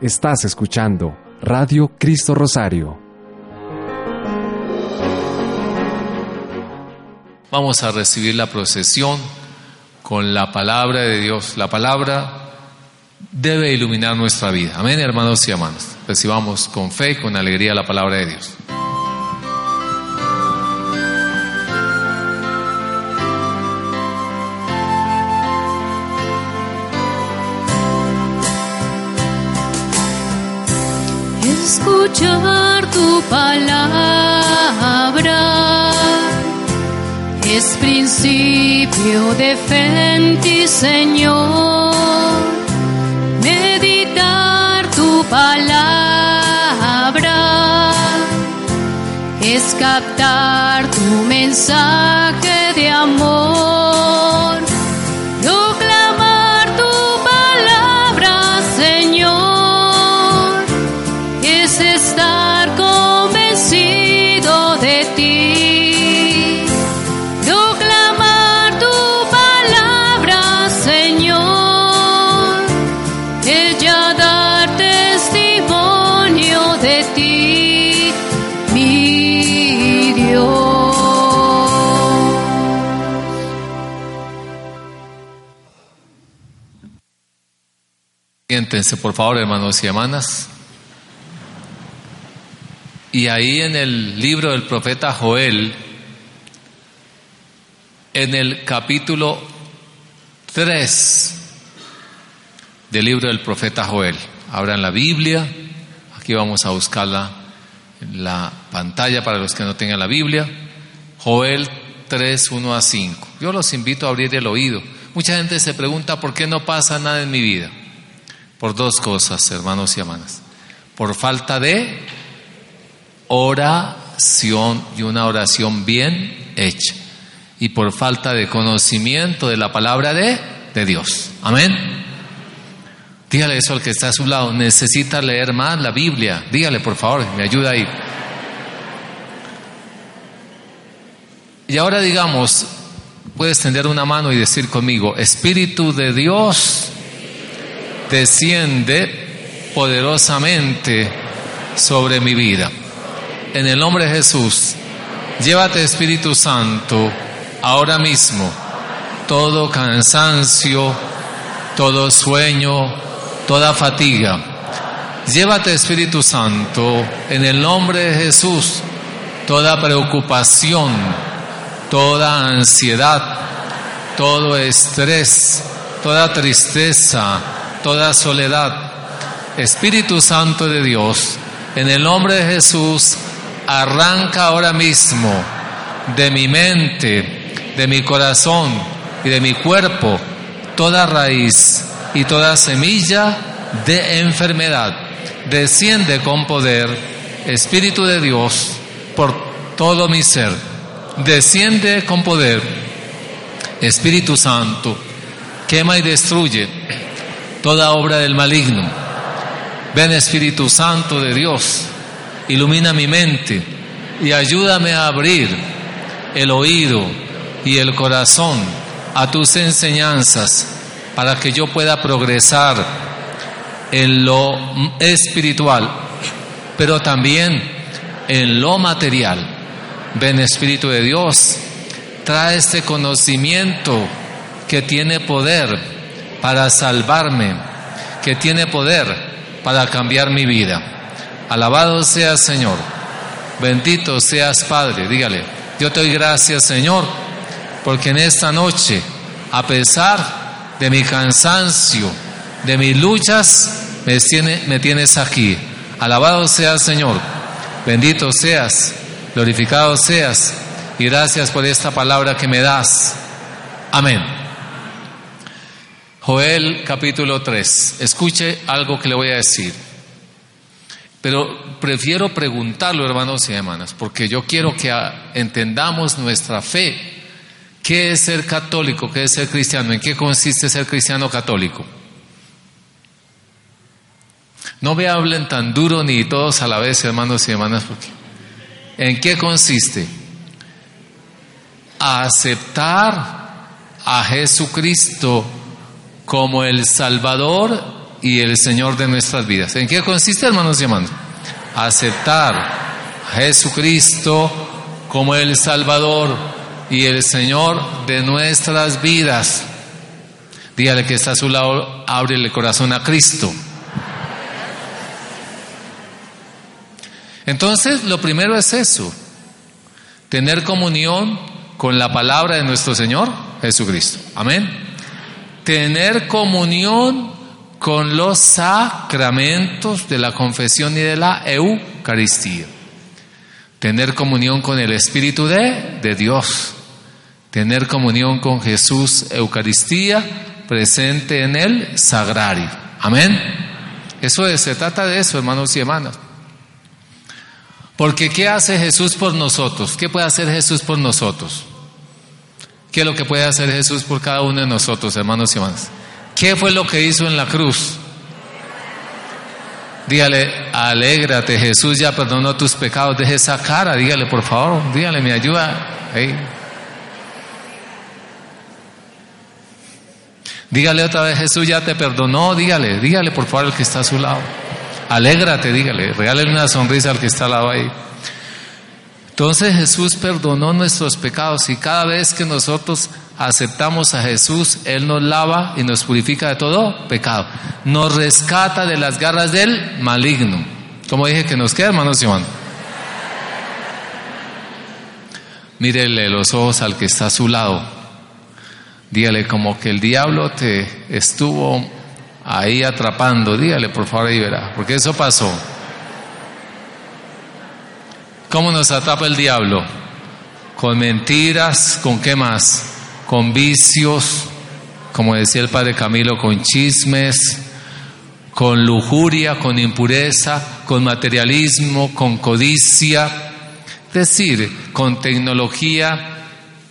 Estás escuchando Radio Cristo Rosario. Vamos a recibir la procesión con la palabra de Dios. La palabra debe iluminar nuestra vida. Amén, hermanos y hermanas. Recibamos con fe y con alegría la palabra de Dios. Escuchar tu palabra es principio de fe ti, Señor. Meditar tu palabra es captar tu mensaje de amor. Siéntense, por favor, hermanos y hermanas. Y ahí en el libro del profeta Joel, en el capítulo 3 del libro del profeta Joel, abran la Biblia, aquí vamos a buscarla en la pantalla para los que no tengan la Biblia, Joel 3, 1 a 5. Yo los invito a abrir el oído. Mucha gente se pregunta por qué no pasa nada en mi vida. Por dos cosas, hermanos y hermanas. Por falta de oración y una oración bien hecha. Y por falta de conocimiento de la palabra de, de Dios. Amén. Dígale eso al que está a su lado. Necesita leer más la Biblia. Dígale, por favor, me ayuda ahí. Y ahora digamos, puedes tender una mano y decir conmigo, Espíritu de Dios, desciende poderosamente sobre mi vida. En el nombre de Jesús, llévate Espíritu Santo ahora mismo todo cansancio, todo sueño, toda fatiga. Llévate Espíritu Santo en el nombre de Jesús toda preocupación, toda ansiedad, todo estrés, toda tristeza, toda soledad. Espíritu Santo de Dios, en el nombre de Jesús, arranca ahora mismo de mi mente, de mi corazón y de mi cuerpo toda raíz y toda semilla de enfermedad. Desciende con poder, Espíritu de Dios, por todo mi ser. Desciende con poder, Espíritu Santo, quema y destruye toda obra del maligno. Ven Espíritu Santo de Dios, ilumina mi mente y ayúdame a abrir el oído y el corazón a tus enseñanzas para que yo pueda progresar en lo espiritual, pero también en lo material. Ven Espíritu de Dios, trae este conocimiento que tiene poder para salvarme, que tiene poder para cambiar mi vida. Alabado seas Señor, bendito seas Padre, dígale, yo te doy gracias Señor, porque en esta noche, a pesar de mi cansancio, de mis luchas, me, tiene, me tienes aquí. Alabado seas Señor, bendito seas, glorificado seas, y gracias por esta palabra que me das. Amén. Joel capítulo 3. Escuche algo que le voy a decir. Pero prefiero preguntarlo, hermanos y hermanas, porque yo quiero que entendamos nuestra fe. ¿Qué es ser católico? ¿Qué es ser cristiano? ¿En qué consiste ser cristiano católico? No me hablen tan duro ni todos a la vez, hermanos y hermanas, porque ¿en qué consiste? Aceptar a Jesucristo como el Salvador y el Señor de nuestras vidas. ¿En qué consiste, hermanos y hermanas? Aceptar a Jesucristo como el Salvador y el Señor de nuestras vidas. Dígale que está a su lado, ábrele el corazón a Cristo. Entonces, lo primero es eso, tener comunión con la palabra de nuestro Señor Jesucristo. Amén. Tener comunión con los sacramentos de la confesión y de la Eucaristía. Tener comunión con el Espíritu de, de Dios. Tener comunión con Jesús, Eucaristía, presente en el sagrario. Amén. Eso es, se trata de eso, hermanos y hermanas. Porque ¿qué hace Jesús por nosotros? ¿Qué puede hacer Jesús por nosotros? ¿Qué es lo que puede hacer Jesús por cada uno de nosotros, hermanos y hermanas? ¿Qué fue lo que hizo en la cruz? Dígale, alégrate, Jesús ya perdonó tus pecados, deje esa cara, dígale por favor, dígale, me ayuda. Ahí. Dígale otra vez, Jesús ya te perdonó, dígale, dígale por favor al que está a su lado. Alégrate, dígale, regálale una sonrisa al que está al lado ahí. Entonces Jesús perdonó nuestros pecados y cada vez que nosotros aceptamos a Jesús, Él nos lava y nos purifica de todo pecado. Nos rescata de las garras del maligno. Como dije que nos queda, hermanos y hermanos. Mírele los ojos al que está a su lado. Dígale como que el diablo te estuvo ahí atrapando. Dígale, por favor, ahí verá, porque eso pasó. ¿Cómo nos atrapa el diablo? Con mentiras, ¿con qué más? Con vicios, como decía el padre Camilo, con chismes, con lujuria, con impureza, con materialismo, con codicia, es decir, con tecnología,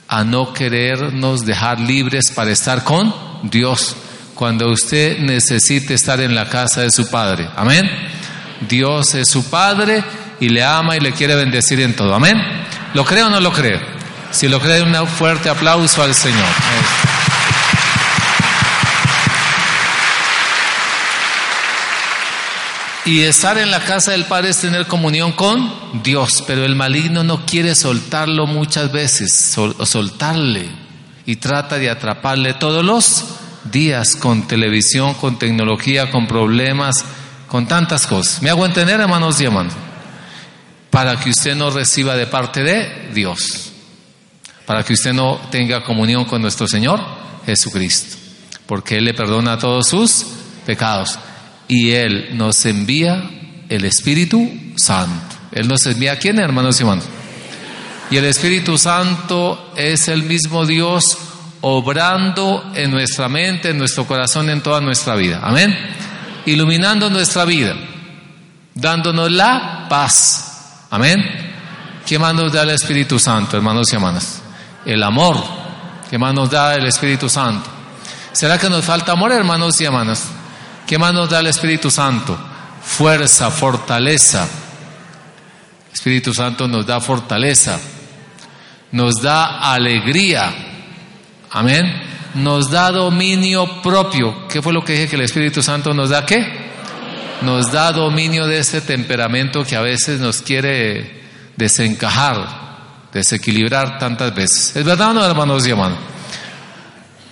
a no querernos dejar libres para estar con Dios cuando usted necesite estar en la casa de su Padre. Amén. Dios es su Padre y le ama y le quiere bendecir en todo. Amén. ¿Lo cree o no lo cree? Si lo cree, un fuerte aplauso al Señor. Y estar en la casa del Padre es tener comunión con Dios, pero el maligno no quiere soltarlo muchas veces, soltarle, y trata de atraparle todos los días con televisión, con tecnología, con problemas, con tantas cosas. ¿Me hago entender, hermanos y hermanos? Para que usted no reciba de parte de Dios, para que usted no tenga comunión con nuestro Señor Jesucristo, porque Él le perdona todos sus pecados y Él nos envía el Espíritu Santo. Él nos envía a quién, hermanos y hermanos. Y el Espíritu Santo es el mismo Dios obrando en nuestra mente, en nuestro corazón, en toda nuestra vida. Amén. Iluminando nuestra vida, dándonos la paz. Amén. ¿Qué más nos da el Espíritu Santo, hermanos y hermanas? El amor. ¿Qué más nos da el Espíritu Santo? ¿Será que nos falta amor, hermanos y hermanas? ¿Qué más nos da el Espíritu Santo? Fuerza, fortaleza. El Espíritu Santo nos da fortaleza, nos da alegría, Amén. Nos da dominio propio. ¿Qué fue lo que dije que el Espíritu Santo nos da qué? Nos da dominio de ese temperamento que a veces nos quiere desencajar, desequilibrar tantas veces. ¿Es verdad o no, hermanos y hermanos?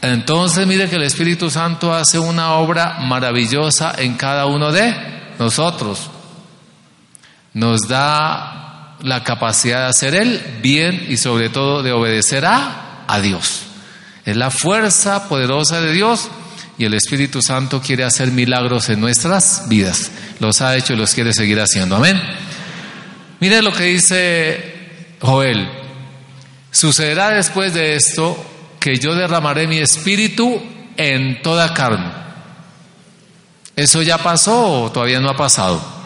Entonces, mire que el Espíritu Santo hace una obra maravillosa en cada uno de nosotros. Nos da la capacidad de hacer el bien y sobre todo de obedecer a, a Dios. Es la fuerza poderosa de Dios y el Espíritu Santo quiere hacer milagros en nuestras vidas. Los ha hecho y los quiere seguir haciendo. Amén. Mire lo que dice Joel. Sucederá después de esto que yo derramaré mi espíritu en toda carne. ¿Eso ya pasó o todavía no ha pasado?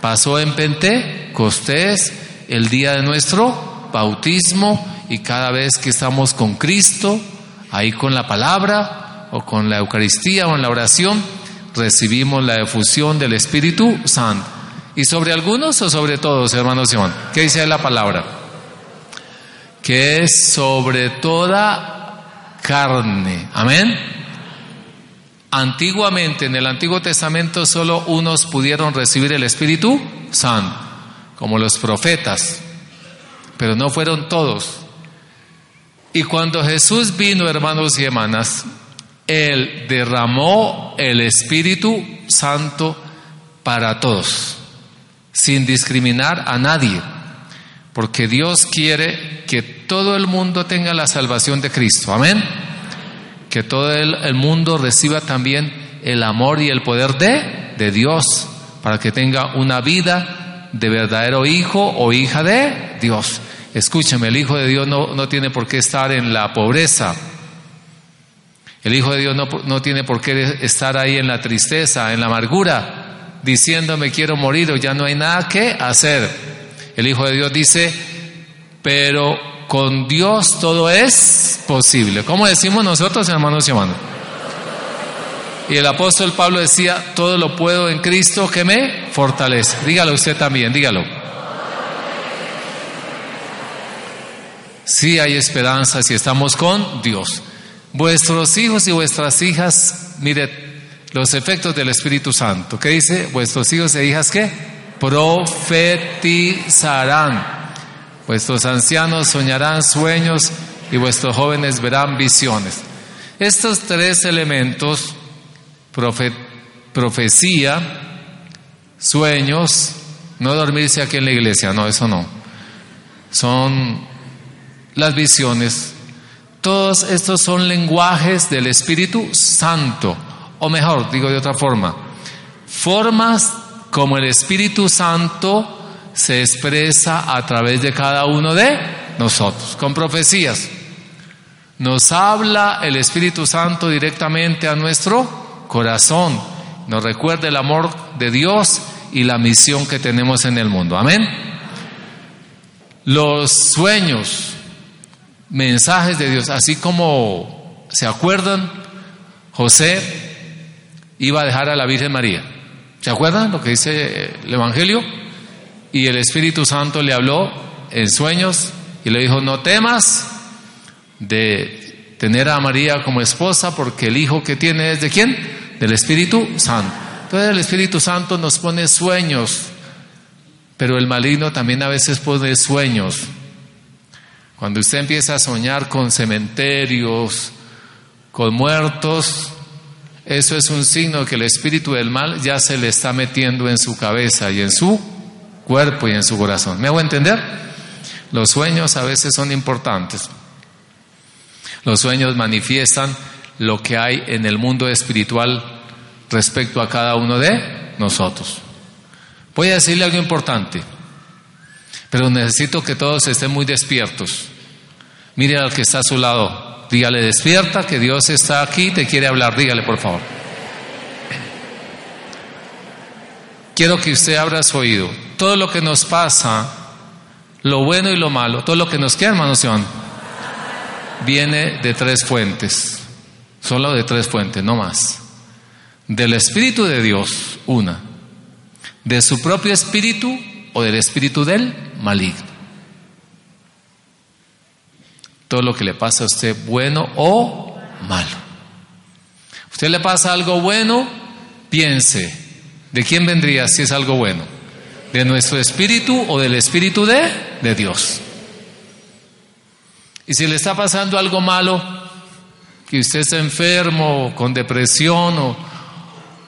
pasó en Pentecostés, el día de nuestro bautismo y cada vez que estamos con Cristo, ahí con la palabra o con la Eucaristía o en la oración, recibimos la efusión del Espíritu Santo. ¿Y sobre algunos o sobre todos, hermanos Simón? ¿Qué dice la palabra? Que es sobre toda carne. Amén. Antiguamente, en el Antiguo Testamento, solo unos pudieron recibir el Espíritu Santo, como los profetas, pero no fueron todos. Y cuando Jesús vino, hermanos y hermanas, Él derramó el Espíritu Santo para todos, sin discriminar a nadie, porque Dios quiere que todo el mundo tenga la salvación de Cristo. Amén que todo el, mundo reciba también el amor y el poder de, de Dios, para que tenga una vida de verdadero hijo o hija de Dios. Escúchame, el Hijo de Dios no, no tiene por qué estar en la pobreza. El Hijo de Dios no, no, tiene por qué estar ahí en la tristeza, en la amargura, diciendo me quiero morir o ya no hay nada que hacer. El Hijo de Dios dice, pero con Dios todo es posible. ¿Cómo decimos nosotros, hermanos y hermanas? Y el apóstol Pablo decía, todo lo puedo en Cristo que me fortalece. Dígalo usted también, dígalo. Sí hay esperanza si estamos con Dios. Vuestros hijos y vuestras hijas, mire los efectos del Espíritu Santo. ¿Qué dice? Vuestros hijos e hijas qué? Profetizarán. Vuestros ancianos soñarán sueños y vuestros jóvenes verán visiones. Estos tres elementos, profecía, sueños, no dormirse aquí en la iglesia, no, eso no. Son las visiones. Todos estos son lenguajes del Espíritu Santo, o mejor, digo de otra forma, formas como el Espíritu Santo se expresa a través de cada uno de nosotros, con profecías. Nos habla el Espíritu Santo directamente a nuestro corazón, nos recuerda el amor de Dios y la misión que tenemos en el mundo. Amén. Los sueños, mensajes de Dios, así como se acuerdan, José iba a dejar a la Virgen María. ¿Se acuerdan lo que dice el Evangelio? y el Espíritu Santo le habló en sueños y le dijo, no temas de tener a María como esposa porque el hijo que tiene es de quién? Del Espíritu Santo. Entonces el Espíritu Santo nos pone sueños, pero el maligno también a veces pone sueños. Cuando usted empieza a soñar con cementerios, con muertos, eso es un signo que el espíritu del mal ya se le está metiendo en su cabeza y en su cuerpo y en su corazón. ¿Me hago entender? Los sueños a veces son importantes. Los sueños manifiestan lo que hay en el mundo espiritual respecto a cada uno de nosotros. Voy a decirle algo importante, pero necesito que todos estén muy despiertos. Mire al que está a su lado, dígale despierta, que Dios está aquí, te quiere hablar, dígale por favor. Quiero que usted abra su oído todo lo que nos pasa, lo bueno y lo malo, todo lo que nos queda, hermanos Iván, viene de tres fuentes, solo de tres fuentes, no más. Del Espíritu de Dios, una. De su propio Espíritu o del Espíritu del maligno. Todo lo que le pasa a usted, bueno o malo. usted le pasa algo bueno, piense, ¿de quién vendría si es algo bueno? de nuestro espíritu o del espíritu de, de Dios. Y si le está pasando algo malo, que usted está enfermo, con depresión o,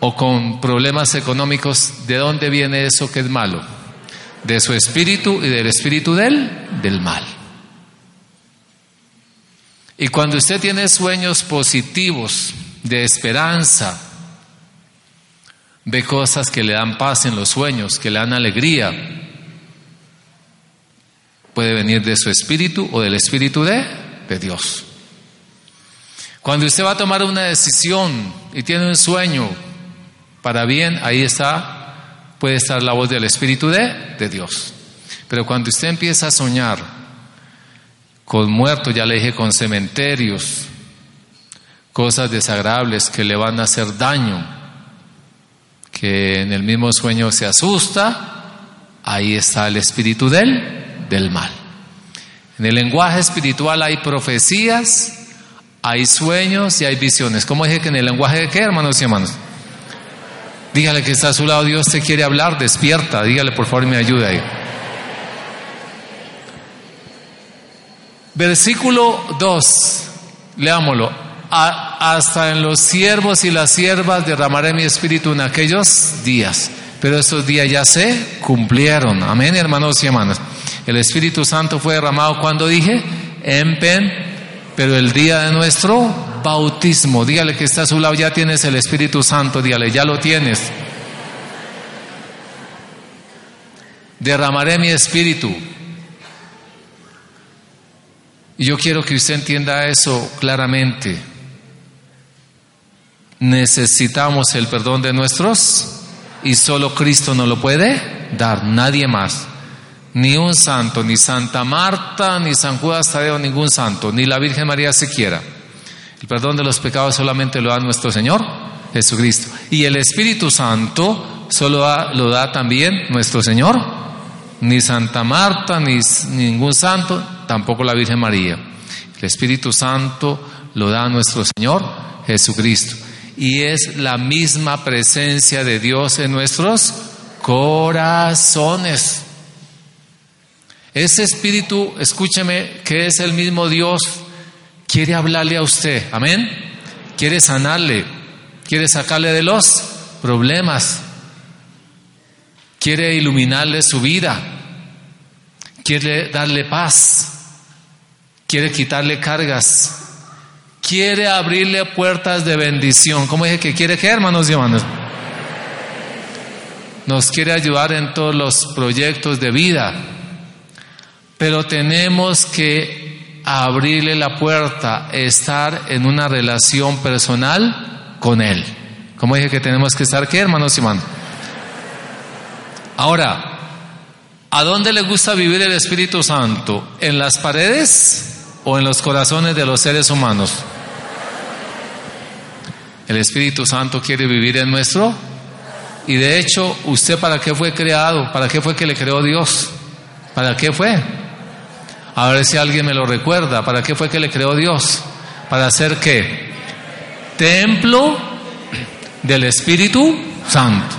o con problemas económicos, ¿de dónde viene eso que es malo? De su espíritu y del espíritu del, mal. Y cuando usted tiene sueños positivos, de esperanza, ve cosas que le dan paz en los sueños, que le dan alegría. Puede venir de su espíritu o del espíritu de Dios. Cuando usted va a tomar una decisión y tiene un sueño para bien, ahí está puede estar la voz del Espíritu de, Dios. Pero cuando usted empieza a soñar con muertos, ya le dije, con cementerios, cosas desagradables que le van a hacer daño, que en el mismo sueño se asusta, ahí está el espíritu del, del mal. En el lenguaje espiritual hay profecías, hay sueños y hay visiones. ¿Cómo dije que en el lenguaje de qué, hermanos y hermanos? Dígale que está a su lado, Dios te quiere hablar, despierta, dígale por favor me ayuda ahí. Versículo 2, leámoslo. hasta en los siervos y las siervas derramaré mi espíritu en aquellos días. Pero esos días ya se cumplieron. Amén, hermanos y hermanas. El Espíritu Santo fue derramado cuando dije, en Pen, pero el día de nuestro bautismo. Dígale que está a su lado, ya tienes el Espíritu Santo, dígale, ya lo tienes. Derramaré mi espíritu. Y yo quiero que usted entienda eso claramente. Necesitamos el perdón de nuestros y solo Cristo nos lo puede dar, nadie más. Ni un santo, ni Santa Marta, ni San Judas Tadeo, ningún santo, ni la Virgen María siquiera. El perdón de los pecados solamente lo da nuestro Señor Jesucristo. Y el Espíritu Santo solo lo da también nuestro Señor. Ni Santa Marta, ni ningún santo, tampoco la Virgen María. El Espíritu Santo lo da nuestro Señor Jesucristo. Y es la misma presencia de Dios en nuestros corazones. Ese Espíritu, escúcheme, que es el mismo Dios, quiere hablarle a usted. Amén. Quiere sanarle. Quiere sacarle de los problemas. Quiere iluminarle su vida. Quiere darle paz quiere quitarle cargas, quiere abrirle puertas de bendición. ¿Cómo dije que quiere que, hermanos y hermanas? Nos quiere ayudar en todos los proyectos de vida, pero tenemos que abrirle la puerta, estar en una relación personal con Él. ¿Cómo dije que tenemos que estar qué, hermanos y? Ahora, ¿a dónde le gusta vivir el Espíritu Santo? ¿En las paredes? o en los corazones de los seres humanos? El Espíritu Santo quiere vivir en nuestro. Y de hecho, ¿usted para qué fue creado? ¿Para qué fue que le creó Dios? ¿Para qué fue? A ver si alguien me lo recuerda. ¿Para qué fue que le creó Dios? ¿Para hacer qué? Templo del Espíritu Santo.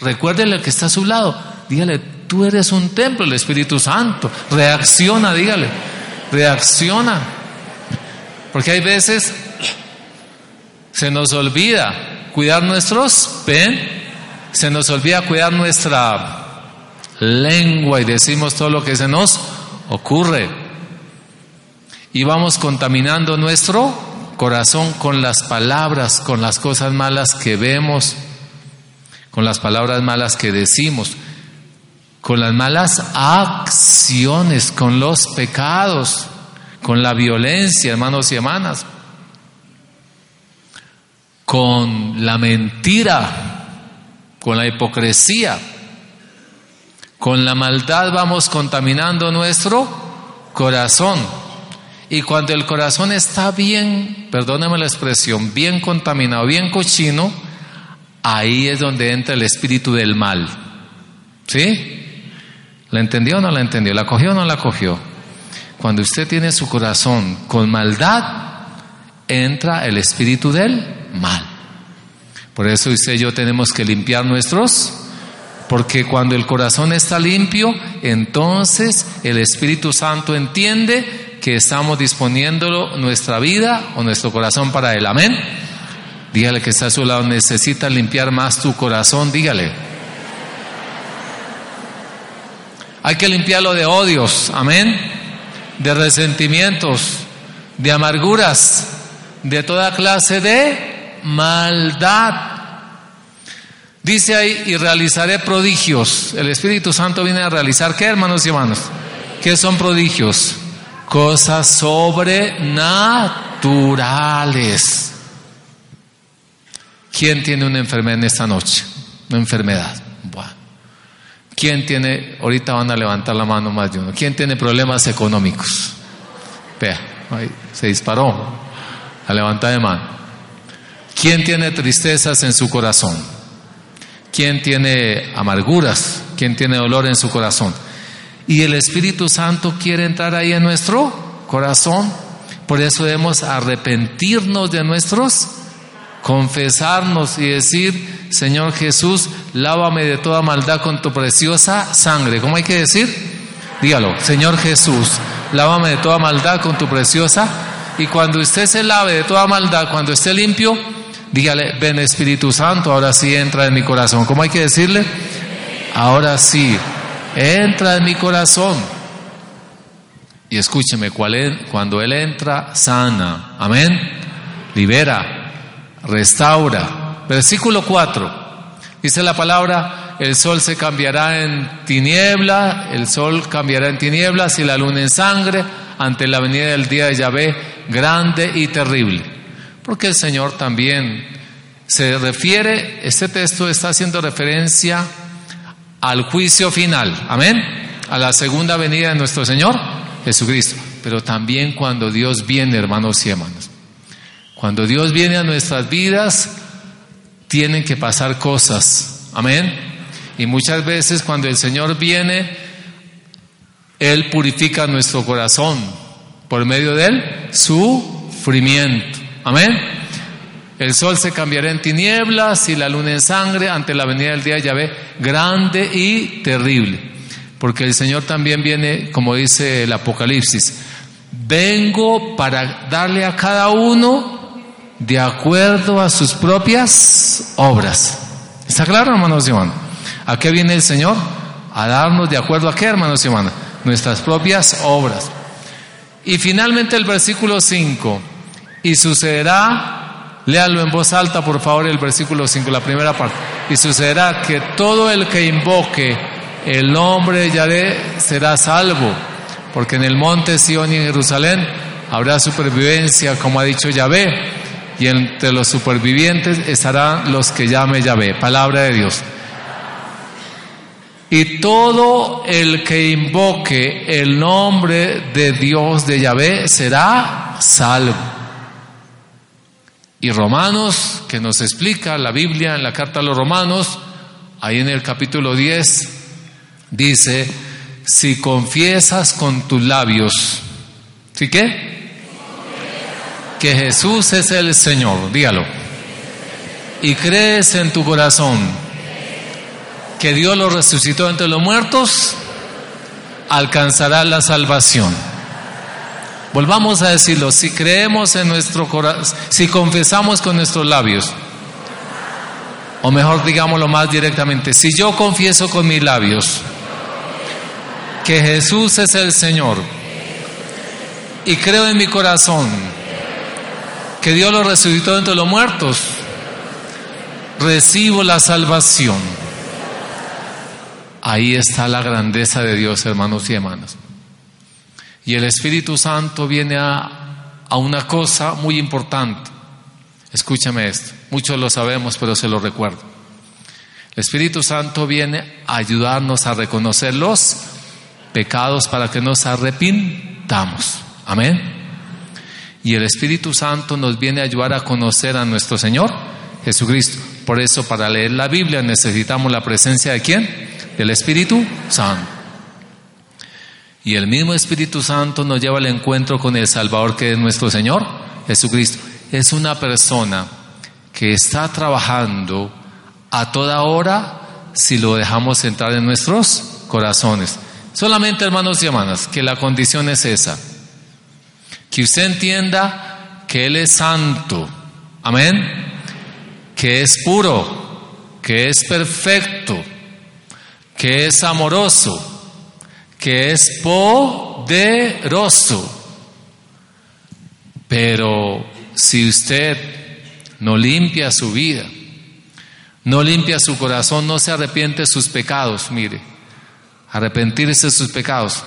Recuérdele que está a su lado. Dígale, tú eres un templo del Espíritu Santo. Reacciona, dígale reacciona. Porque hay veces se nos olvida cuidar nuestros pen, se nos olvida cuidar nuestra lengua y decimos todo lo que se nos ocurre. Y vamos contaminando nuestro corazón con las palabras, con las cosas malas que vemos, con las palabras malas que decimos con las malas acciones, con los pecados, con la violencia, hermanos y hermanas, con la mentira, con la hipocresía, con la maldad vamos contaminando nuestro corazón. Y cuando el corazón está bien, perdóneme la expresión, bien contaminado, bien cochino, ahí es donde entra el espíritu del mal. ¿Sí? ¿La entendió o no la entendió? ¿La cogió o no la cogió? Cuando usted tiene su corazón con maldad, entra el espíritu del mal. Por eso usted y yo tenemos que limpiar nuestros, porque cuando el corazón está limpio, entonces el Espíritu Santo entiende que estamos disponiendo nuestra vida o nuestro corazón para Él. Amén. Dígale que está a su lado, necesita limpiar más tu corazón, dígale. Hay que limpiarlo de odios, amén, de resentimientos, de amarguras, de toda clase de maldad. Dice ahí, y realizaré prodigios. El Espíritu Santo viene a realizar, ¿qué hermanos y hermanos? ¿Qué son prodigios? Cosas sobrenaturales. ¿Quién tiene una enfermedad en esta noche? una enfermedad. ¿Quién tiene, ahorita van a levantar la mano más de uno, ¿quién tiene problemas económicos? Vea, ahí se disparó, a levantar de mano. ¿Quién tiene tristezas en su corazón? ¿Quién tiene amarguras? ¿Quién tiene dolor en su corazón? Y el Espíritu Santo quiere entrar ahí en nuestro corazón. Por eso debemos arrepentirnos de nuestros, confesarnos y decir, Señor Jesús, lávame de toda maldad con tu preciosa sangre. ¿Cómo hay que decir? Dígalo, Señor Jesús, lávame de toda maldad con tu preciosa. Y cuando usted se lave de toda maldad, cuando esté limpio, dígale, ven Espíritu Santo, ahora sí entra en mi corazón. ¿Cómo hay que decirle? Ahora sí, entra en mi corazón. Y escúcheme, cuando Él entra, sana, amén, libera, restaura. Versículo 4, dice la palabra, el sol se cambiará en tiniebla, el sol cambiará en tinieblas y la luna en sangre ante la venida del día de Yahvé, grande y terrible. Porque el Señor también se refiere, este texto está haciendo referencia al juicio final, amén, a la segunda venida de nuestro Señor Jesucristo, pero también cuando Dios viene, hermanos y hermanas. Cuando Dios viene a nuestras vidas, tienen que pasar cosas, amén. Y muchas veces cuando el Señor viene, Él purifica nuestro corazón por medio del sufrimiento, amén. El sol se cambiará en tinieblas y la luna en sangre ante la venida del día de Yahvé, grande y terrible. Porque el Señor también viene, como dice el Apocalipsis, vengo para darle a cada uno de acuerdo a sus propias obras. ¿Está claro, hermanos y hermanas? ¿A qué viene el Señor? A darnos de acuerdo a qué, hermanos y hermanas? Nuestras propias obras. Y finalmente el versículo 5, y sucederá Léalo en voz alta, por favor, el versículo 5, la primera parte. Y sucederá que todo el que invoque el nombre de Yahvé será salvo, porque en el monte Sion y en Jerusalén habrá supervivencia, como ha dicho Yahvé, y entre los supervivientes estarán los que llame Yahvé. Palabra de Dios. Y todo el que invoque el nombre de Dios de Yahvé será salvo. Y Romanos, que nos explica la Biblia en la carta a los Romanos, ahí en el capítulo 10, dice, si confiesas con tus labios, ¿sí qué? Que Jesús es el Señor, dígalo. Y crees en tu corazón que Dios lo resucitó entre los muertos, alcanzarás la salvación. Volvamos a decirlo, si creemos en nuestro corazón, si confesamos con nuestros labios, o mejor digámoslo más directamente, si yo confieso con mis labios que Jesús es el Señor y creo en mi corazón que Dios lo resucitó entre los muertos, recibo la salvación. Ahí está la grandeza de Dios, hermanos y hermanas. Y el Espíritu Santo viene a, a una cosa muy importante. Escúchame esto, muchos lo sabemos, pero se lo recuerdo. El Espíritu Santo viene a ayudarnos a reconocer los pecados para que nos arrepintamos. Amén. Y el Espíritu Santo nos viene a ayudar a conocer a nuestro Señor Jesucristo. Por eso para leer la Biblia necesitamos la presencia de quién? Del Espíritu Santo. Y el mismo Espíritu Santo nos lleva al encuentro con el Salvador que es nuestro Señor Jesucristo. Es una persona que está trabajando a toda hora si lo dejamos entrar en nuestros corazones. Solamente hermanos y hermanas, que la condición es esa. Que usted entienda que Él es santo. Amén. Que es puro. Que es perfecto. Que es amoroso que es poderoso. Pero si usted no limpia su vida, no limpia su corazón, no se arrepiente de sus pecados, mire, arrepentirse de sus pecados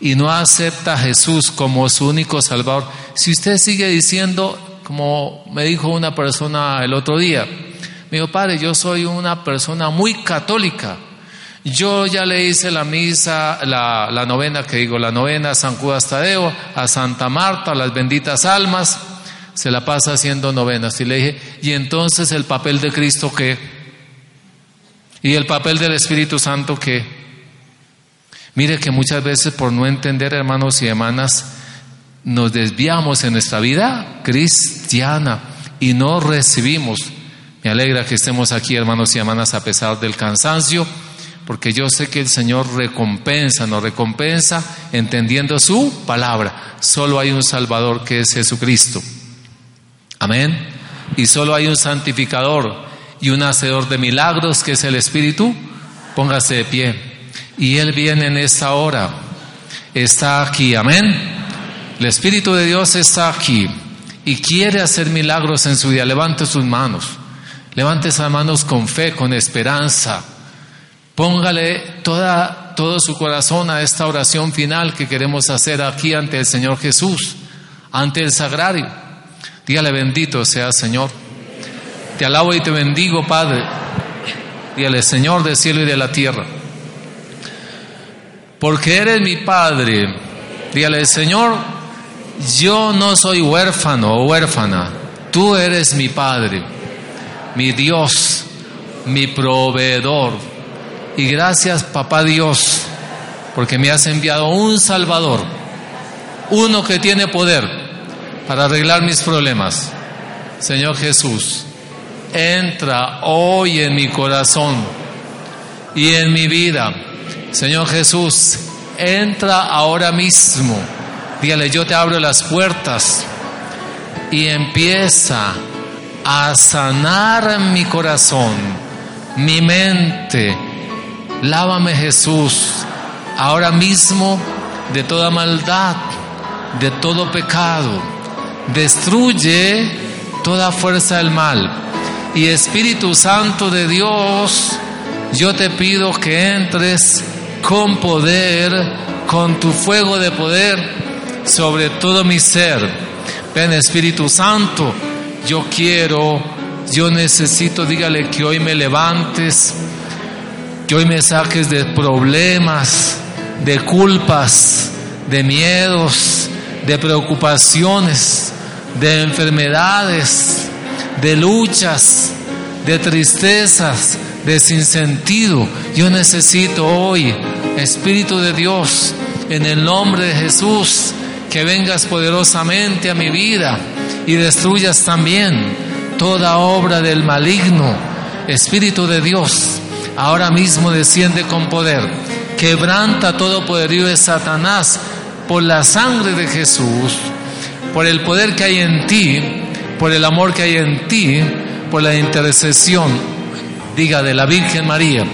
y no acepta a Jesús como su único Salvador, si usted sigue diciendo, como me dijo una persona el otro día, Me dijo, padre, yo soy una persona muy católica. Yo ya le hice la misa, la, novena que digo, la novena a San Judas Tadeo, a Santa Marta, a las benditas almas. Se la pasa haciendo novenas. Y le dije, ¿y entonces el papel de Cristo qué? ¿Y el papel del Espíritu Santo qué? Mire que muchas veces por no entender, hermanos y hermanas, nos desviamos en nuestra vida cristiana y no recibimos. Me alegra que estemos aquí, hermanos y hermanas, a pesar del cansancio, porque yo sé que el Señor recompensa, nos recompensa entendiendo su palabra. Solo hay un Salvador que es Jesucristo. Amén. Y solo hay un santificador y un hacedor de milagros que es el Espíritu. Póngase de pie. Y Él viene en esta hora. Está aquí. Amén. El Espíritu de Dios está aquí y quiere hacer milagros en su vida. Levante sus manos. Levante esas manos con fe, con esperanza. Póngale toda, todo su corazón a esta oración final que queremos hacer aquí ante el Señor Jesús, ante el sagrario. Dígale bendito sea Señor. Te alabo y te bendigo, Padre. Dígale Señor del cielo y de la tierra. Porque eres mi Padre. Dígale Señor, yo no soy huérfano o huérfana. Tú eres mi Padre, mi Dios, mi proveedor. Y gracias, Papá Dios, porque me has enviado un Salvador, uno que tiene poder para arreglar mis problemas. Señor Jesús, entra hoy en mi corazón y en mi vida. Señor Jesús, entra ahora mismo. Dígale, yo te abro las puertas y empieza a sanar mi corazón, mi mente. Lávame Jesús ahora mismo de toda maldad, de todo pecado. Destruye toda fuerza del mal. Y Espíritu Santo de Dios, yo te pido que entres con poder, con tu fuego de poder sobre todo mi ser. Ven Espíritu Santo, yo quiero, yo necesito, dígale que hoy me levantes, que hoy me saques de problemas, de culpas, de miedos, de preocupaciones, de enfermedades, de luchas, de tristezas, de sinsentido. Yo necesito hoy, Espíritu de Dios, en el nombre de Jesús, que vengas poderosamente a mi vida y destruyas también toda obra del maligno. Espíritu de Dios, ahora mismo desciende con poder, quebranta todo poderío de Satanás por la sangre de Jesús, por el poder que hay en ti, por el amor que hay en ti, por la intercesión, diga, de la Virgen María.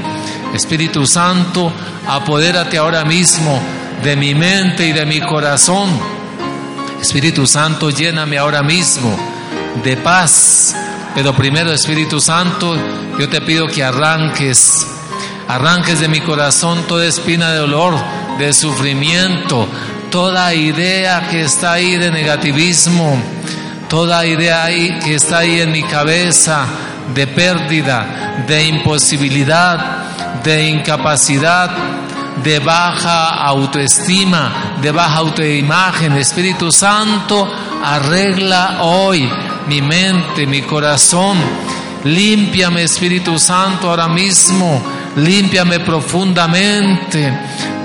Espíritu Santo, apodérate ahora mismo de mi mente y de mi corazón. Espíritu Santo, lléname ahora mismo de paz. Pero primero, Espíritu Santo, yo te pido que arranques, arranques de mi corazón toda espina de dolor, de sufrimiento, toda idea que está ahí de negativismo, toda idea ahí que está ahí en mi cabeza de pérdida, de imposibilidad, de incapacidad, de baja autoestima, de baja autoimagen. Espíritu Santo, arregla hoy mi mente, mi corazón. Límpiame, Espíritu Santo, ahora mismo. Límpiame profundamente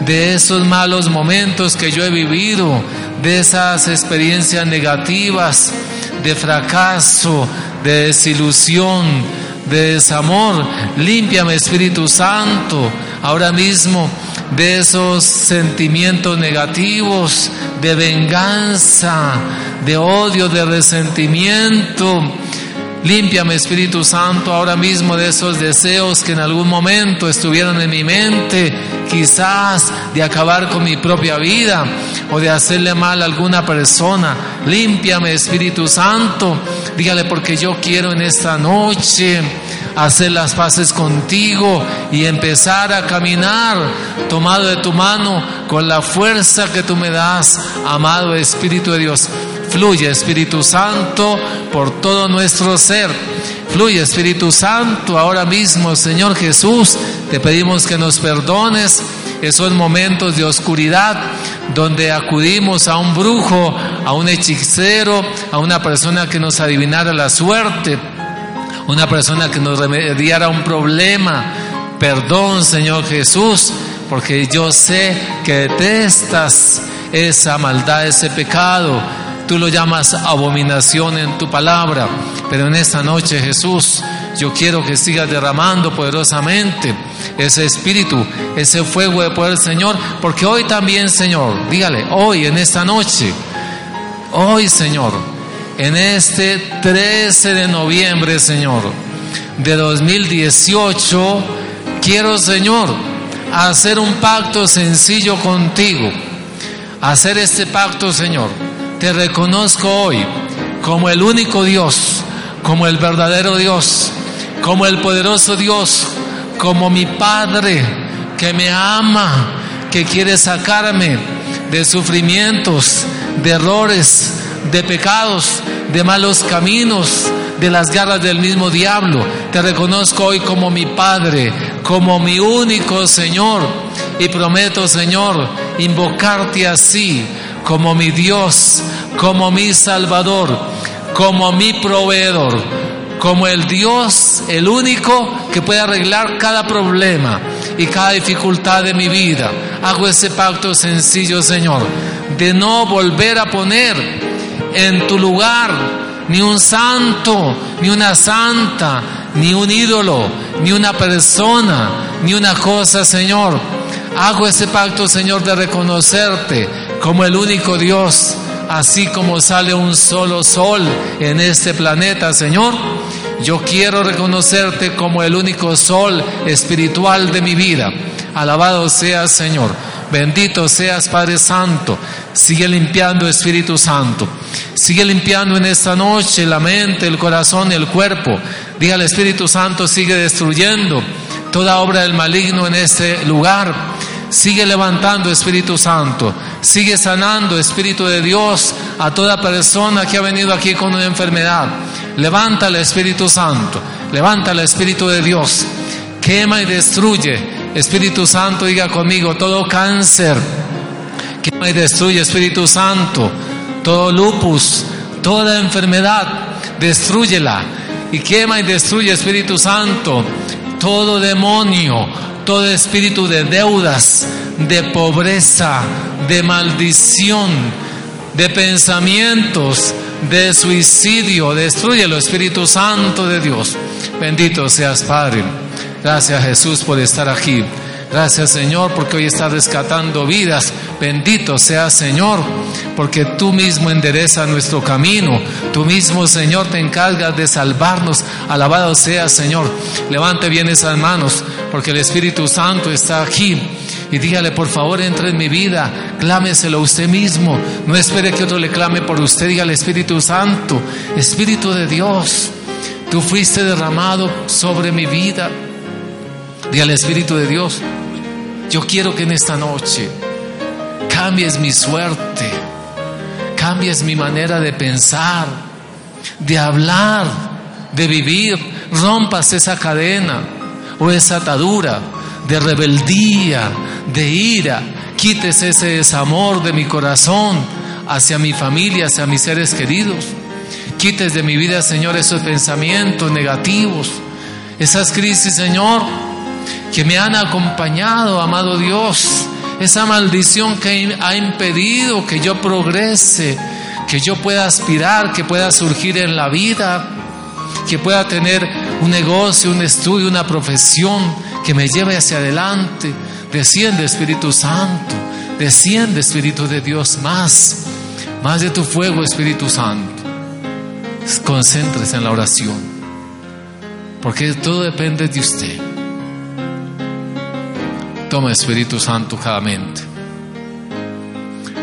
de esos malos momentos que yo he vivido, de esas experiencias negativas, de fracaso, de desilusión, de desamor. Límpiame, Espíritu Santo, ahora mismo de esos sentimientos negativos, de venganza, de odio, de resentimiento. Límpiame, Espíritu Santo, ahora mismo de esos deseos que en algún momento estuvieron en mi mente, quizás de acabar con mi propia vida o de hacerle mal a alguna persona. Límpiame, Espíritu Santo. Dígale porque yo quiero en esta noche hacer las paces contigo y empezar a caminar tomado de tu mano con la fuerza que tú me das, amado Espíritu de Dios. Fluye Espíritu Santo por todo nuestro ser. Fluye Espíritu Santo ahora mismo, Señor Jesús. Te pedimos que nos perdones esos momentos de oscuridad donde acudimos a un brujo, a un hechicero, a una persona que nos adivinara la suerte, una persona que nos remediara un problema. Perdón, Señor Jesús, porque yo sé que detestas esa maldad, ese pecado. Tú lo llamas abominación en tu palabra, pero en esta noche Jesús, yo quiero que sigas derramando poderosamente ese espíritu, ese fuego de poder, Señor, porque hoy también, Señor, dígale, hoy, en esta noche, hoy, Señor, en este 13 de noviembre, Señor, de 2018, quiero, Señor, hacer un pacto sencillo contigo. Hacer este pacto, Señor. Te reconozco hoy como el único Dios, como el verdadero Dios, como el poderoso Dios, como mi Padre que me ama, que quiere sacarme de sufrimientos, de errores, de pecados, de malos caminos, de las garras del mismo diablo. Te reconozco hoy como mi Padre, como mi único Señor. Y prometo, Señor, invocarte así, como mi Dios, como mi Salvador, como mi proveedor, como el Dios, el único que puede arreglar cada problema y cada dificultad de mi vida. Hago ese pacto sencillo, Señor, de no volver a poner en tu lugar ni un santo, ni una santa, ni un ídolo, ni una persona, ni una cosa, Señor. Hago ese pacto, Señor, de reconocerte como el único Dios, así como sale un solo sol en este planeta, Señor. Yo quiero reconocerte como el único sol espiritual de mi vida. Alabado seas, Señor. Bendito seas, Padre Santo. Sigue limpiando, Espíritu Santo. Sigue limpiando en esta noche la mente, el corazón y el cuerpo. Diga al Espíritu Santo, sigue destruyendo toda obra del maligno en este lugar. Sigue levantando, Espíritu Santo. Sigue sanando, Espíritu de Dios, a toda persona que ha venido aquí con una enfermedad. Levanta el Espíritu Santo. Levanta el Espíritu de Dios. Quema y destruye. Espíritu Santo, diga conmigo, todo cáncer. Quema y destruye, Espíritu Santo. Todo lupus, toda enfermedad, destruyela. Y quema y destruye, Espíritu Santo. Todo demonio, todo espíritu de deudas, de pobreza, de maldición, de pensamientos, de suicidio. Destruyelo, Espíritu Santo de Dios. Bendito seas, Padre. Gracias, Jesús, por estar aquí. Gracias Señor porque hoy estás rescatando vidas. Bendito sea Señor porque tú mismo enderezas nuestro camino. Tú mismo Señor te encargas de salvarnos. Alabado sea Señor. Levante bien esas manos porque el Espíritu Santo está aquí. Y dígale, por favor, entre en mi vida, clámeselo usted mismo. No espere que otro le clame por usted. Dígale, Espíritu Santo, Espíritu de Dios, tú fuiste derramado sobre mi vida. Dígale, Espíritu de Dios, yo quiero que en esta noche cambies mi suerte, cambies mi manera de pensar, de hablar, de vivir, rompas esa cadena o esa atadura de rebeldía, de ira, quites ese desamor de mi corazón hacia mi familia, hacia mis seres queridos. Quites de mi vida, Señor, esos pensamientos negativos, esas crisis, Señor, que me han acompañado, amado Dios, esa maldición que ha impedido que yo progrese, que yo pueda aspirar, que pueda surgir en la vida, que pueda tener un negocio, un estudio, una profesión que me lleve hacia adelante. Desciende Espíritu Santo, desciende Espíritu de Dios más, más de tu fuego Espíritu Santo. Concéntrese en la oración, porque todo depende de usted. Toma Espíritu Santo cada mente.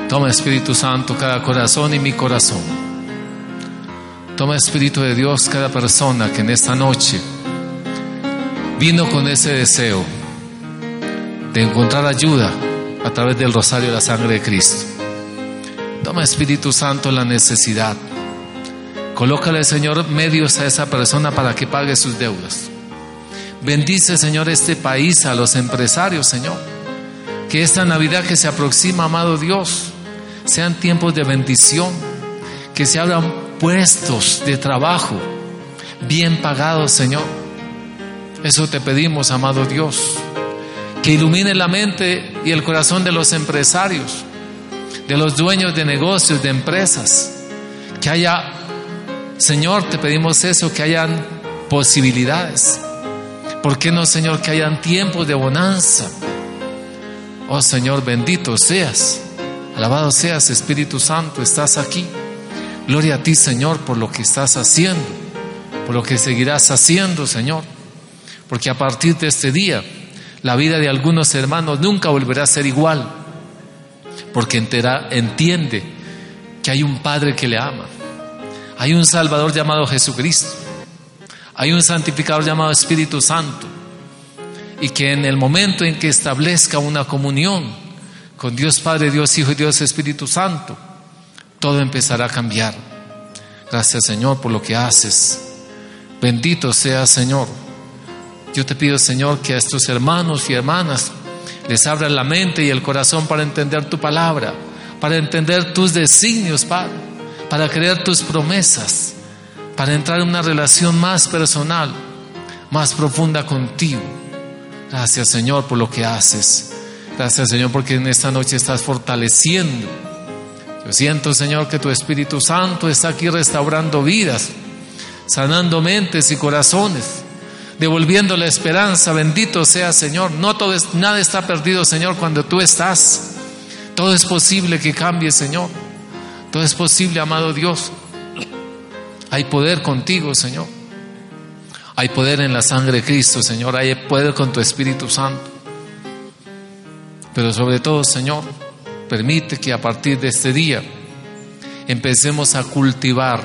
Toma Espíritu Santo cada corazón y mi corazón. Toma Espíritu de Dios cada persona que en esta noche vino con ese deseo de encontrar ayuda a través del rosario de la sangre de Cristo. Toma Espíritu Santo la necesidad Colócale, Señor, medios a esa persona para que pague sus deudas. Bendice, Señor, este país, a los empresarios, Señor. Que esta Navidad que se aproxima, amado Dios, sean tiempos de bendición. Que se abran puestos de trabajo bien pagados, Señor. Eso te pedimos, amado Dios. Que ilumine la mente y el corazón de los empresarios, de los dueños de negocios, de empresas. Que haya Señor, te pedimos eso, que hayan posibilidades. ¿Por qué no, Señor, que hayan tiempos de bonanza? Oh Señor, bendito seas. Alabado seas, Espíritu Santo, estás aquí. Gloria a ti, Señor, por lo que estás haciendo, por lo que seguirás haciendo, Señor. Porque a partir de este día, la vida de algunos hermanos nunca volverá a ser igual. Porque entiende que hay un Padre que le ama hay un Salvador llamado Jesucristo. Hay un santificador llamado Espíritu Santo. Y que en el momento en que establezca una comunión con Dios Padre, Dios Hijo y Dios Espíritu Santo, todo empezará a cambiar. Gracias Señor por lo que haces. Bendito sea Señor. Yo te pido Señor que a estos hermanos y hermanas les abra la mente y el corazón para entender tu palabra, para entender tus designios, Padre para creer tus promesas, para entrar en una relación más personal, más profunda contigo. Gracias Señor por lo que haces. Gracias Señor porque en esta noche estás fortaleciendo. Yo siento Señor que tu Espíritu Santo está aquí restaurando vidas, sanando mentes y corazones, devolviendo la esperanza. Bendito sea Señor. No todo nada está perdido Señor cuando tú estás. Todo es posible que cambie Señor. Todo es posible, amado Dios. Hay poder contigo, Señor. Hay poder en la sangre de Cristo, Señor. Hay poder con tu Espíritu Santo. Pero sobre todo, Señor, permite que a partir de este día empecemos a cultivar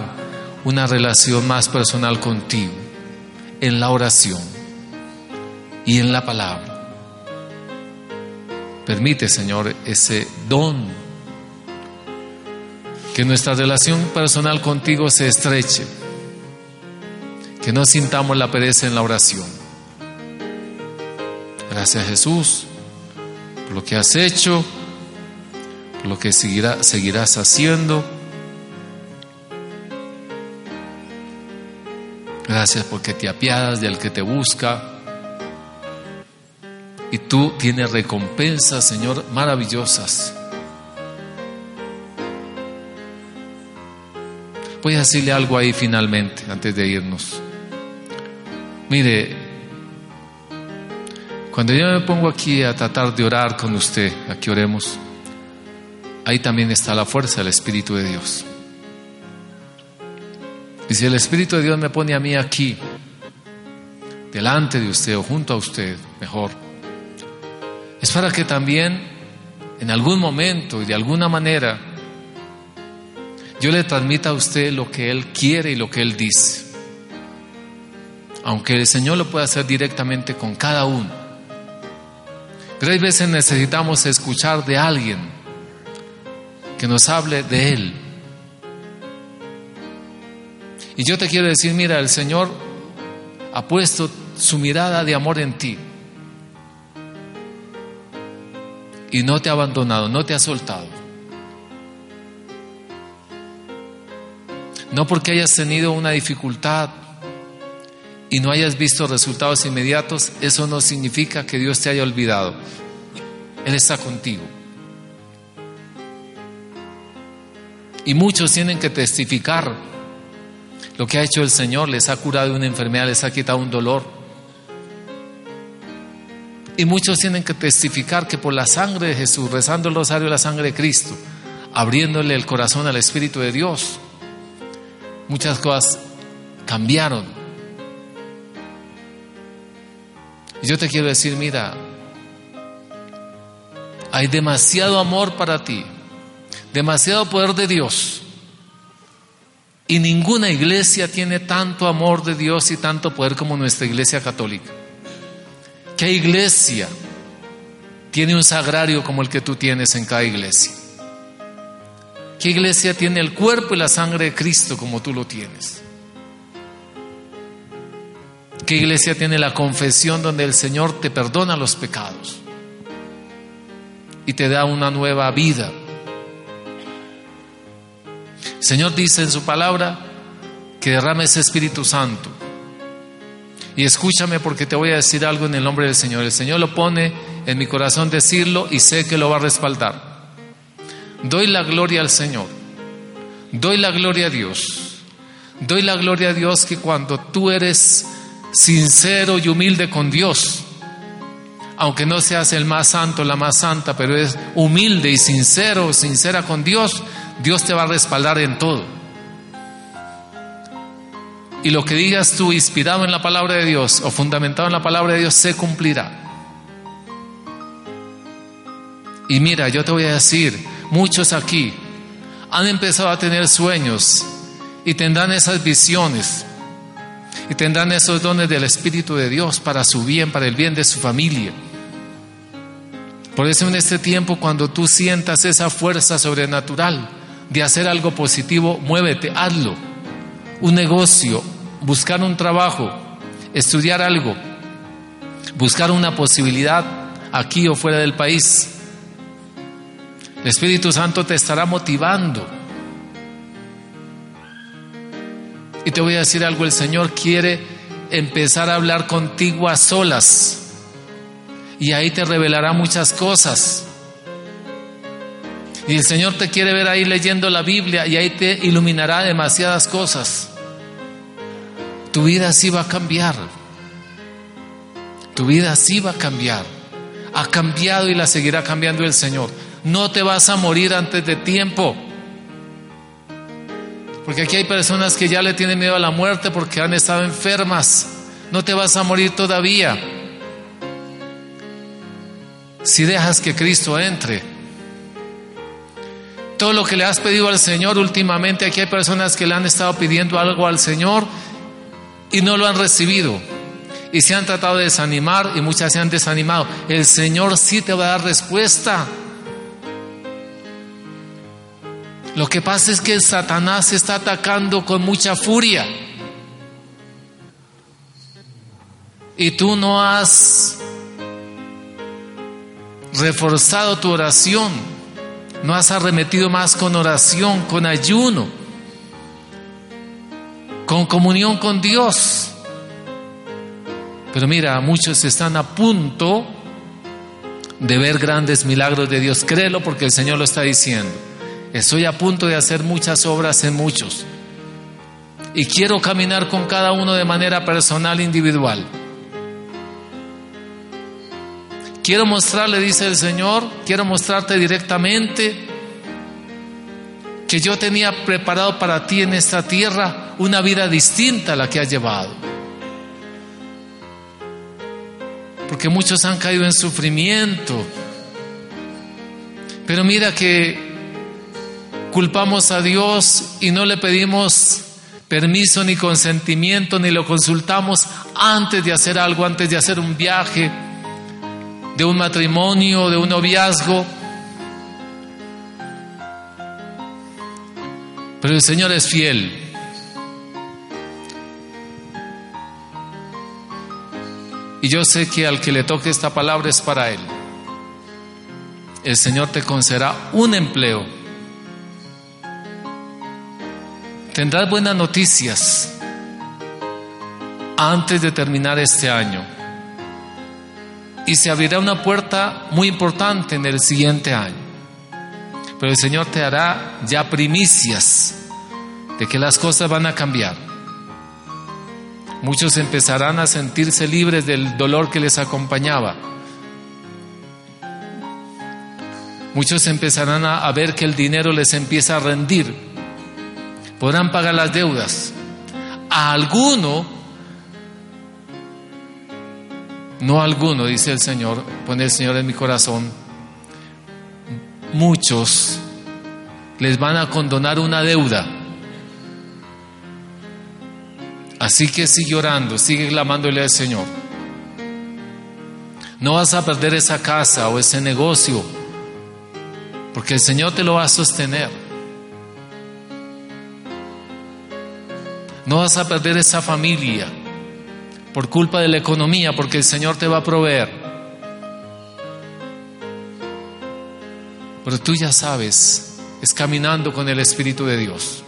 una relación más personal contigo en la oración y en la palabra. Permite, Señor, ese don que nuestra relación personal contigo se estreche, que no sintamos la pereza en la oración. Gracias Jesús por lo que has hecho, por lo que seguirás haciendo. Gracias porque te apiadas del que te busca. Y tú tienes recompensas, Señor, maravillosas Voy a decirle algo ahí finalmente, antes de irnos. Mire, cuando yo me pongo aquí a tratar de orar con usted, a que oremos, ahí también está la fuerza del Espíritu de Dios. Y si el Espíritu de Dios me pone a mí aquí, delante de usted o junto a usted, mejor, es para que también en algún momento y de alguna manera yo le transmita a usted lo que Él quiere y lo que Él dice. Aunque el Señor lo pueda hacer directamente con cada uno. Pero hay veces necesitamos escuchar de alguien que nos hable de Él. Y yo te quiero decir, mira, el Señor ha puesto su mirada de amor en ti. Y no te ha abandonado, no te ha soltado. No porque hayas tenido una dificultad y no hayas visto resultados inmediatos, eso no significa que Dios te haya olvidado. Él está contigo. Y muchos tienen que testificar lo que ha hecho el Señor, les ha curado una enfermedad, les ha quitado un dolor. Y muchos tienen que testificar que por la sangre de Jesús, rezando el rosario la sangre de Cristo, abriéndole el corazón al Espíritu de Dios, muchas cosas cambiaron. Y yo te quiero decir, mira, hay demasiado amor para ti, demasiado poder de Dios. Y ninguna iglesia tiene tanto amor de Dios y tanto poder como nuestra iglesia católica. ¿Qué iglesia tiene un sagrario como el que tú tienes en cada iglesia? ¿Qué iglesia tiene el cuerpo y la sangre de Cristo como tú lo tienes? ¿Qué iglesia tiene la confesión donde el Señor te perdona los pecados y te da una nueva vida? El Señor dice en su palabra que derrame ese Espíritu Santo. Y escúchame porque te voy a decir algo en el nombre del Señor. El Señor lo pone en mi corazón decirlo y sé que lo va a respaldar. Doy la gloria al Señor. Doy la gloria a Dios. Doy la gloria a Dios que cuando tú eres sincero y humilde con Dios, aunque no seas el más santo, la más santa, pero es humilde y sincero, sincera con Dios, Dios te va a respaldar en todo. Y lo que digas tú inspirado en la palabra de Dios o fundamentado en la palabra de Dios se cumplirá. Y mira, yo te voy a decir, muchos aquí han empezado a tener sueños y tendrán esas visiones y tendrán esos dones del Espíritu de Dios para su bien, para el bien de su familia. Por eso en este tiempo cuando tú sientas esa fuerza sobrenatural de hacer algo positivo, muévete, hazlo. Un negocio, buscar un trabajo, estudiar algo, buscar una posibilidad aquí o fuera del país. El Espíritu Santo te estará motivando. Y te voy a decir algo, el Señor quiere empezar a hablar contigo a solas. Y ahí te revelará muchas cosas. Y el Señor te quiere ver ahí leyendo la Biblia y ahí te iluminará demasiadas cosas. Tu vida sí va a cambiar. Tu vida sí va a cambiar. Ha cambiado y la seguirá cambiando el Señor. No te vas a morir antes de tiempo. Porque aquí hay personas que ya le tienen miedo a la muerte porque han estado enfermas. No te vas a morir todavía. Si dejas que Cristo entre. Todo lo que le has pedido al Señor últimamente, aquí hay personas que le han estado pidiendo algo al Señor y no lo han recibido. Y se han tratado de desanimar y muchas se han desanimado. El Señor sí te va a dar respuesta. Lo que pasa es que Satanás está atacando con mucha furia. Y tú no has reforzado tu oración. No has arremetido más con oración, con ayuno, con comunión con Dios. Pero mira, muchos están a punto de ver grandes milagros de Dios. Créelo porque el Señor lo está diciendo. Estoy a punto de hacer muchas obras en muchos. Y quiero caminar con cada uno de manera personal, individual. Quiero mostrarle, dice el Señor, quiero mostrarte directamente que yo tenía preparado para ti en esta tierra una vida distinta a la que has llevado. Porque muchos han caído en sufrimiento. Pero mira que culpamos a Dios y no le pedimos permiso ni consentimiento ni lo consultamos antes de hacer algo, antes de hacer un viaje, de un matrimonio, de un noviazgo. Pero el Señor es fiel. Y yo sé que al que le toque esta palabra es para Él. El Señor te concederá un empleo. Tendrás buenas noticias antes de terminar este año. Y se abrirá una puerta muy importante en el siguiente año. Pero el Señor te hará ya primicias de que las cosas van a cambiar. Muchos empezarán a sentirse libres del dolor que les acompañaba. Muchos empezarán a, ver que el dinero les empieza a rendir. Podrán pagar las deudas. A alguno, no a alguno, dice el Señor, pone el Señor en mi corazón, muchos les van a condonar una deuda. Así que sigue orando, sigue clamándole al Señor. No vas a perder esa casa o ese negocio, porque el Señor te lo va a sostener. No vas a perder esa familia por culpa de la economía, porque el Señor te va a proveer. Pero tú ya sabes, es caminando con el Espíritu de Dios.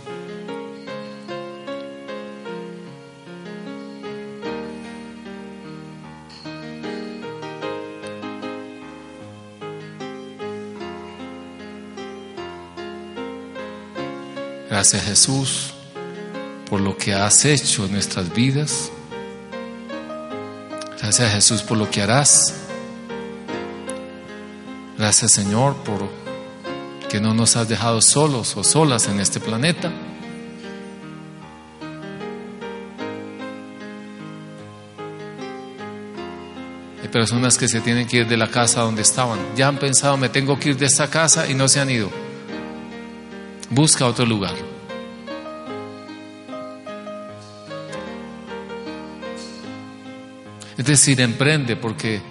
Gracias Jesús por lo que has hecho en nuestras vidas. Gracias Jesús por lo que harás. Gracias Señor por que no nos has dejado solos o solas en este planeta. Hay personas que se tienen que ir de la casa donde estaban. Ya han pensado, me tengo que ir de esta casa y no se han ido. Busca otro lugar. Decir, emprende porque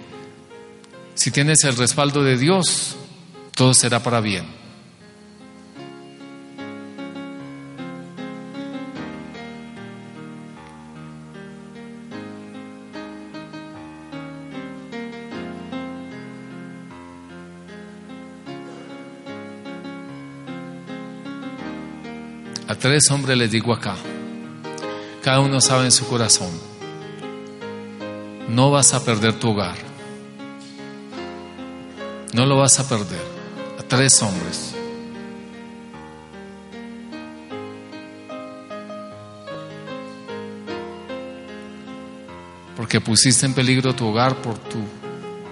si tienes el respaldo de Dios, todo será para bien. A tres hombres les digo acá, cada uno sabe en su corazón no vas a perder tu hogar. No lo vas a perder. A tres hombres. Porque pusiste en peligro tu hogar por tu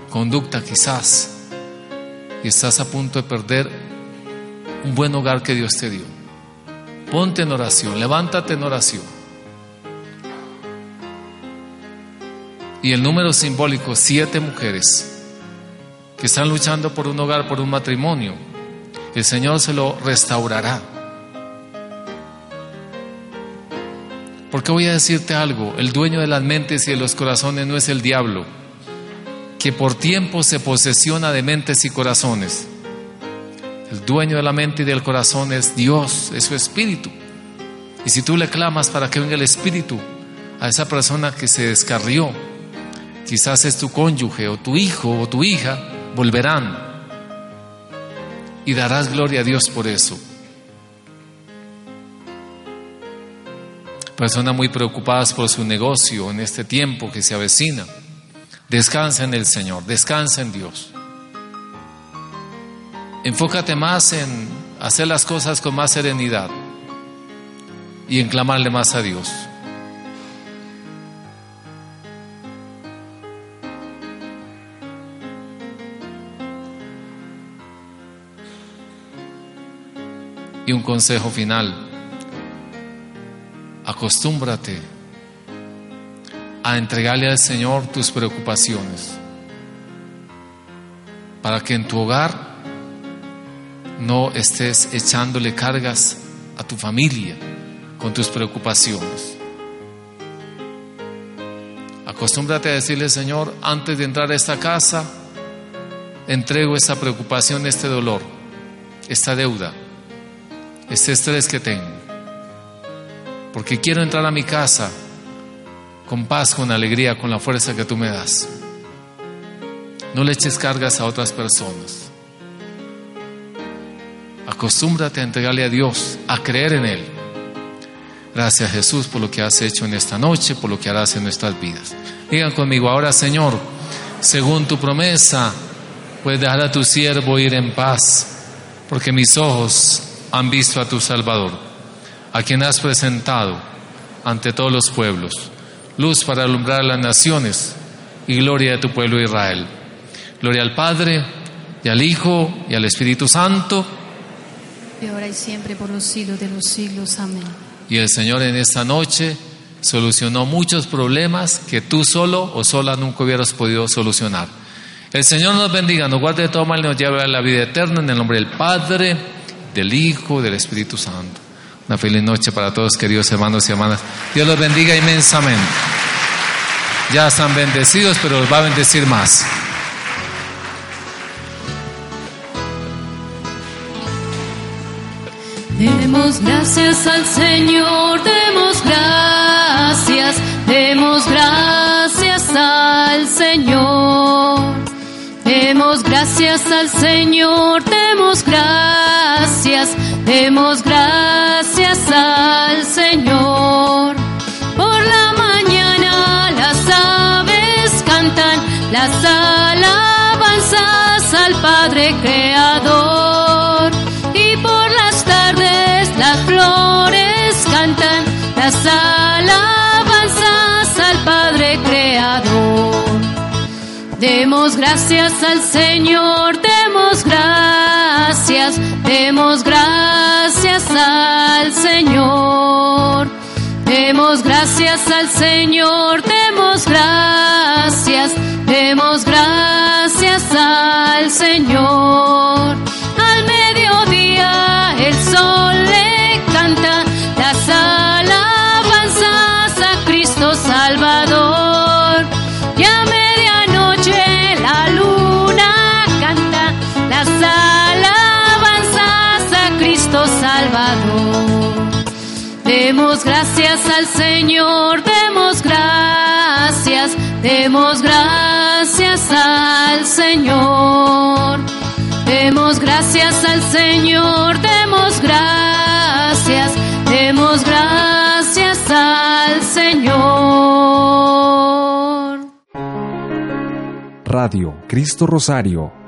conducta quizás. Y estás a punto de perder un buen hogar que Dios te dio. Ponte en oración, levántate en oración. Y el número simbólico, siete mujeres que están luchando por un hogar, por un matrimonio. El Señor se lo restaurará. Porque voy a decirte algo, el dueño de las mentes y de los corazones no es el diablo, que por tiempo se posesiona de mentes y corazones. El dueño de la mente y del corazón es Dios, es su espíritu. Y si tú le clamas para que venga el espíritu a esa persona que se descarrió, quizás es tu cónyuge o tu hijo o tu hija, volverán y darás gloria a Dios por eso. Personas muy preocupadas por su negocio en este tiempo que se avecina. Descansa en el Señor, descansa en Dios. Enfócate más en hacer las cosas con más serenidad y en clamarle más a Dios. Y un consejo final, acostúmbrate a entregarle al Señor tus preocupaciones, para que en tu hogar no estés echándole cargas a tu familia con tus preocupaciones. Acostúmbrate a decirle, Señor, antes de entrar a esta casa, entrego esta preocupación, este dolor, esta deuda este estrés que tengo. Porque quiero entrar a mi casa con paz, con alegría, con la fuerza que tú me das. No le eches cargas a otras personas. Acostúmbrate a entregarle a Dios, a creer en Él. Gracias Jesús por lo que has hecho en esta noche, por lo que harás en nuestras vidas. Digan conmigo, ahora Señor, según tu promesa, puedes dejar a tu siervo ir en paz, porque mis ojos han visto a tu Salvador, a quien has presentado ante todos los pueblos, luz para alumbrar las naciones y gloria de tu pueblo Israel. Gloria al Padre y al Hijo y al Espíritu Santo. Y ahora y siempre por los siglos de los siglos. Amén. Y el Señor en esta noche solucionó muchos problemas que tú solo o sola nunca hubieras podido solucionar. El Señor nos bendiga, nos guarde de todo mal y nos lleve a la vida eterna en el nombre del Padre del Hijo, del Espíritu Santo. Una feliz noche para todos, queridos hermanos y hermanas. Dios los bendiga inmensamente. Ya están bendecidos, pero los va a bendecir más. Demos gracias al Señor, demos gracias, demos gracias al Señor. Demos gracias al Señor, demos gracias, demos gracias al Señor. Por la mañana las aves cantan las alabanzas al Padre Creador. Y por las tardes las flores cantan las alabanzas al Padre Creador. Demos gracias al Señor, demos gracias, demos gracias al Señor. Demos gracias al Señor, demos gracias, demos gracias al Señor. Al mediodía el sol le Demos gracias al Señor, demos gracias, demos gracias al Señor. Demos gracias al Señor, demos gracias, demos gracias al Señor. Radio Cristo Rosario